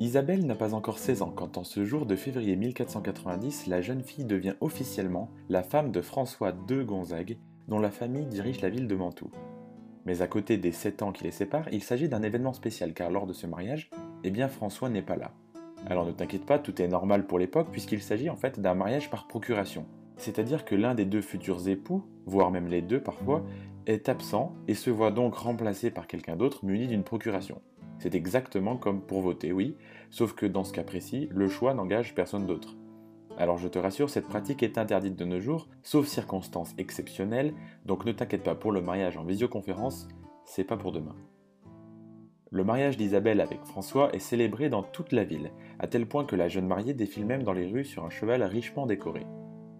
Isabelle n'a pas encore 16 ans quand en ce jour de février 1490, la jeune fille devient officiellement la femme de François de Gonzague, dont la famille dirige la ville de Mantoue. Mais à côté des 7 ans qui les séparent, il s'agit d'un événement spécial car lors de ce mariage, eh bien François n'est pas là. Alors ne t'inquiète pas, tout est normal pour l'époque puisqu'il s'agit en fait d'un mariage par procuration. C'est-à-dire que l'un des deux futurs époux, voire même les deux parfois, est absent et se voit donc remplacé par quelqu'un d'autre muni d'une procuration. C'est exactement comme pour voter, oui, sauf que dans ce cas précis, le choix n'engage personne d'autre. Alors je te rassure, cette pratique est interdite de nos jours, sauf circonstances exceptionnelles, donc ne t'inquiète pas pour le mariage en visioconférence, c'est pas pour demain. Le mariage d'Isabelle avec François est célébré dans toute la ville, à tel point que la jeune mariée défile même dans les rues sur un cheval richement décoré.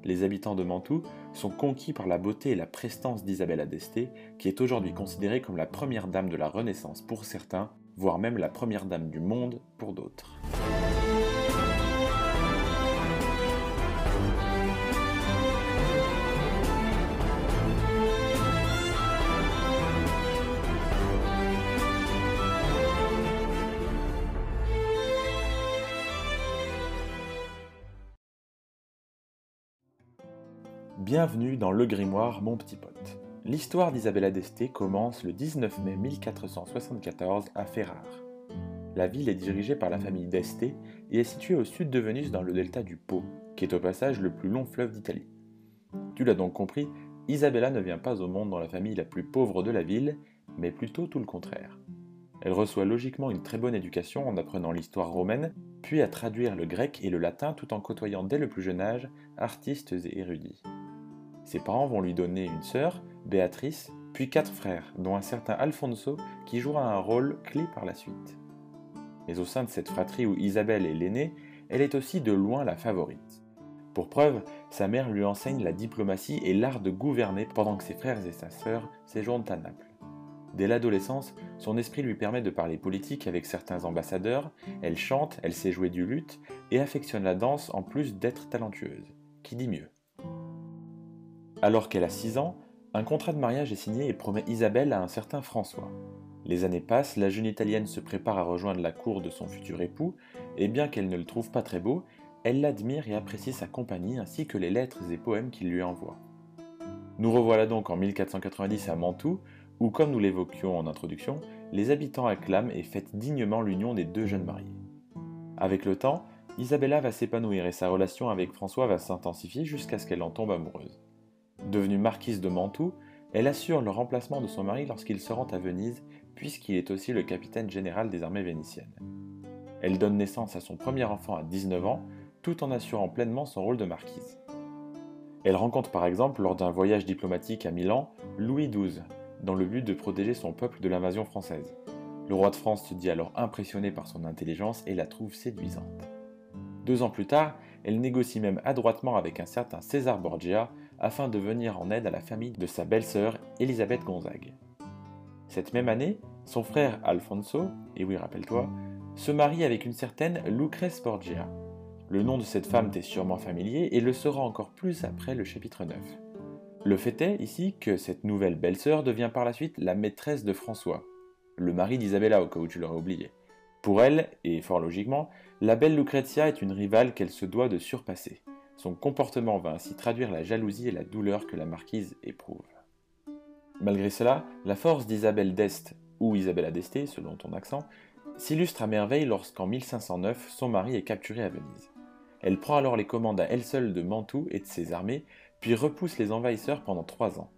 Les habitants de Mantoue sont conquis par la beauté et la prestance d'Isabelle Adesté, qui est aujourd'hui considérée comme la première dame de la Renaissance pour certains, voire même la première dame du monde pour d'autres. Bienvenue dans Le Grimoire, mon petit pote. L'histoire d'Isabella d'Este commence le 19 mai 1474 à Ferrare. La ville est dirigée par la famille d'Este et est située au sud de Venise dans le delta du Pô, qui est au passage le plus long fleuve d'Italie. Tu l'as donc compris, Isabella ne vient pas au monde dans la famille la plus pauvre de la ville, mais plutôt tout le contraire. Elle reçoit logiquement une très bonne éducation en apprenant l'histoire romaine, puis à traduire le grec et le latin tout en côtoyant dès le plus jeune âge artistes et érudits. Ses parents vont lui donner une sœur, Béatrice, puis quatre frères, dont un certain Alfonso qui jouera un rôle clé par la suite. Mais au sein de cette fratrie où Isabelle est l'aînée, elle est aussi de loin la favorite. Pour preuve, sa mère lui enseigne la diplomatie et l'art de gouverner pendant que ses frères et sa sœur séjournent à Naples. Dès l'adolescence, son esprit lui permet de parler politique avec certains ambassadeurs, elle chante, elle sait jouer du luth et affectionne la danse en plus d'être talentueuse. Qui dit mieux? Alors qu'elle a 6 ans, un contrat de mariage est signé et promet Isabelle à un certain François. Les années passent, la jeune Italienne se prépare à rejoindre la cour de son futur époux, et bien qu'elle ne le trouve pas très beau, elle l'admire et apprécie sa compagnie ainsi que les lettres et poèmes qu'il lui envoie. Nous revoilà donc en 1490 à Mantoue, où, comme nous l'évoquions en introduction, les habitants acclament et fêtent dignement l'union des deux jeunes mariés. Avec le temps, Isabella va s'épanouir et sa relation avec François va s'intensifier jusqu'à ce qu'elle en tombe amoureuse. Devenue marquise de Mantoue, elle assure le remplacement de son mari lorsqu'il se rend à Venise, puisqu'il est aussi le capitaine général des armées vénitiennes. Elle donne naissance à son premier enfant à 19 ans, tout en assurant pleinement son rôle de marquise. Elle rencontre par exemple, lors d'un voyage diplomatique à Milan, Louis XII, dans le but de protéger son peuple de l'invasion française. Le roi de France se dit alors impressionné par son intelligence et la trouve séduisante. Deux ans plus tard, elle négocie même adroitement avec un certain César Borgia afin de venir en aide à la famille de sa belle-sœur Elisabeth Gonzague. Cette même année, son frère Alfonso, et oui rappelle-toi, se marie avec une certaine Lucrece Borgia. Le nom de cette femme t'est sûrement familier et le sera encore plus après le chapitre 9. Le fait est ici que cette nouvelle belle-sœur devient par la suite la maîtresse de François, le mari d'Isabella au cas où tu l'aurais oublié. Pour elle, et fort logiquement, la belle Lucrezia est une rivale qu'elle se doit de surpasser. Son comportement va ainsi traduire la jalousie et la douleur que la marquise éprouve. Malgré cela, la force d'Isabelle d'Este, ou Isabella d'Este selon ton accent, s'illustre à merveille lorsqu'en 1509 son mari est capturé à Venise. Elle prend alors les commandes à elle seule de Mantoue et de ses armées, puis repousse les envahisseurs pendant trois ans.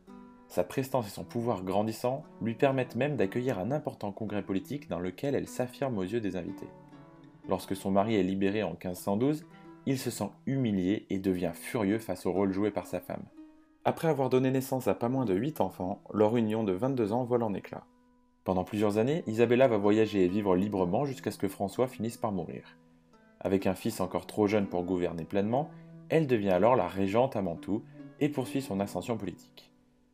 Sa prestance et son pouvoir grandissant lui permettent même d'accueillir un important congrès politique dans lequel elle s'affirme aux yeux des invités. Lorsque son mari est libéré en 1512, il se sent humilié et devient furieux face au rôle joué par sa femme. Après avoir donné naissance à pas moins de 8 enfants, leur union de 22 ans vole en éclats. Pendant plusieurs années, Isabella va voyager et vivre librement jusqu'à ce que François finisse par mourir. Avec un fils encore trop jeune pour gouverner pleinement, elle devient alors la régente à Mantoue et poursuit son ascension politique.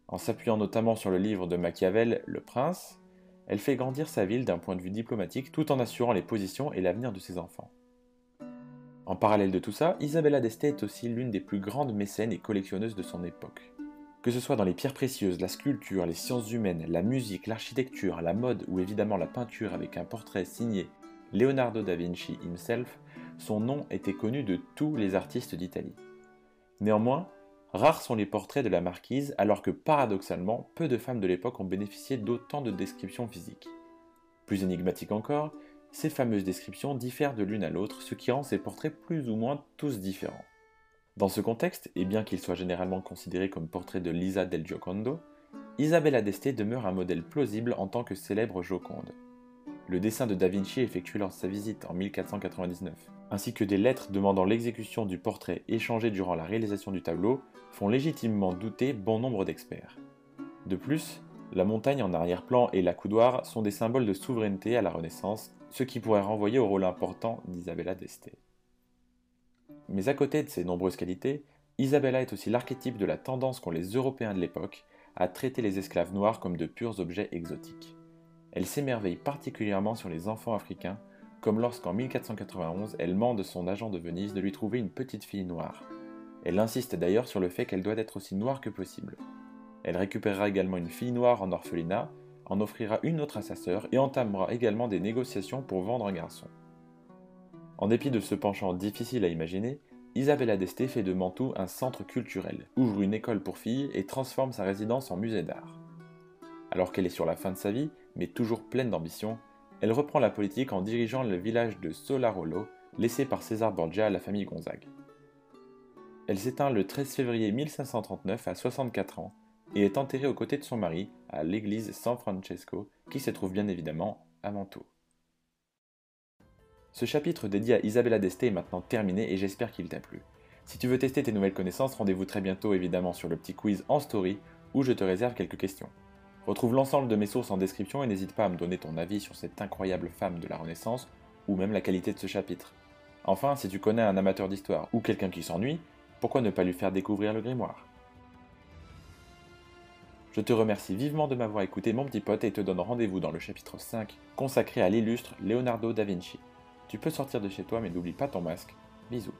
En s'appuyant notamment sur le livre de Machiavel, Le Prince, elle fait grandir sa ville d'un point de vue diplomatique tout en assurant les positions et l'avenir de ses enfants. En parallèle de tout ça, Isabella d'Este est aussi l'une des plus grandes mécènes et collectionneuses de son époque. Que ce soit dans les pierres précieuses, la sculpture, les sciences humaines, la musique, l'architecture, la mode ou évidemment la peinture avec un portrait signé Leonardo da Vinci himself, son nom était connu de tous les artistes d'Italie. Néanmoins, rares sont les portraits de la marquise alors que paradoxalement, peu de femmes de l'époque ont bénéficié d'autant de descriptions physiques. Plus énigmatique encore, ces fameuses descriptions diffèrent de l'une à l'autre, ce qui rend ces portraits plus ou moins tous différents. Dans ce contexte, et bien qu'il soit généralement considéré comme portrait de Lisa del Giocondo, Isabella d'Este demeure un modèle plausible en tant que célèbre Joconde. Le dessin de Da Vinci effectué lors de sa visite en 1499, ainsi que des lettres demandant l'exécution du portrait échangé durant la réalisation du tableau, font légitimement douter bon nombre d'experts. De plus, la montagne en arrière-plan et la coudoir sont des symboles de souveraineté à la Renaissance, ce qui pourrait renvoyer au rôle important d'Isabella d'Este. Mais à côté de ces nombreuses qualités, Isabella est aussi l'archétype de la tendance qu'ont les Européens de l'époque à traiter les esclaves noirs comme de purs objets exotiques. Elle s'émerveille particulièrement sur les enfants africains, comme lorsqu'en 1491 elle ment de son agent de Venise de lui trouver une petite fille noire. Elle insiste d'ailleurs sur le fait qu'elle doit être aussi noire que possible. Elle récupérera également une fille noire en orphelinat, en offrira une autre à sa sœur et entamera également des négociations pour vendre un garçon. En dépit de ce penchant difficile à imaginer, Isabella d'Este fait de Mantoue un centre culturel, ouvre une école pour filles et transforme sa résidence en musée d'art. Alors qu'elle est sur la fin de sa vie, mais toujours pleine d'ambition, elle reprend la politique en dirigeant le village de Solarolo, laissé par César Borgia à la famille Gonzague. Elle s'éteint le 13 février 1539 à 64 ans et est enterrée aux côtés de son mari à l'église San Francesco, qui se trouve bien évidemment à Mantoue. Ce chapitre dédié à Isabella d'Este est maintenant terminé et j'espère qu'il t'a plu. Si tu veux tester tes nouvelles connaissances, rendez-vous très bientôt évidemment sur le petit quiz en story où je te réserve quelques questions. Retrouve l'ensemble de mes sources en description et n'hésite pas à me donner ton avis sur cette incroyable femme de la Renaissance ou même la qualité de ce chapitre. Enfin, si tu connais un amateur d'histoire ou quelqu'un qui s'ennuie, pourquoi ne pas lui faire découvrir le grimoire? Je te remercie vivement de m'avoir écouté mon petit pote et te donne rendez-vous dans le chapitre 5 consacré à l'illustre Leonardo da Vinci. Tu peux sortir de chez toi mais n'oublie pas ton masque. Bisous.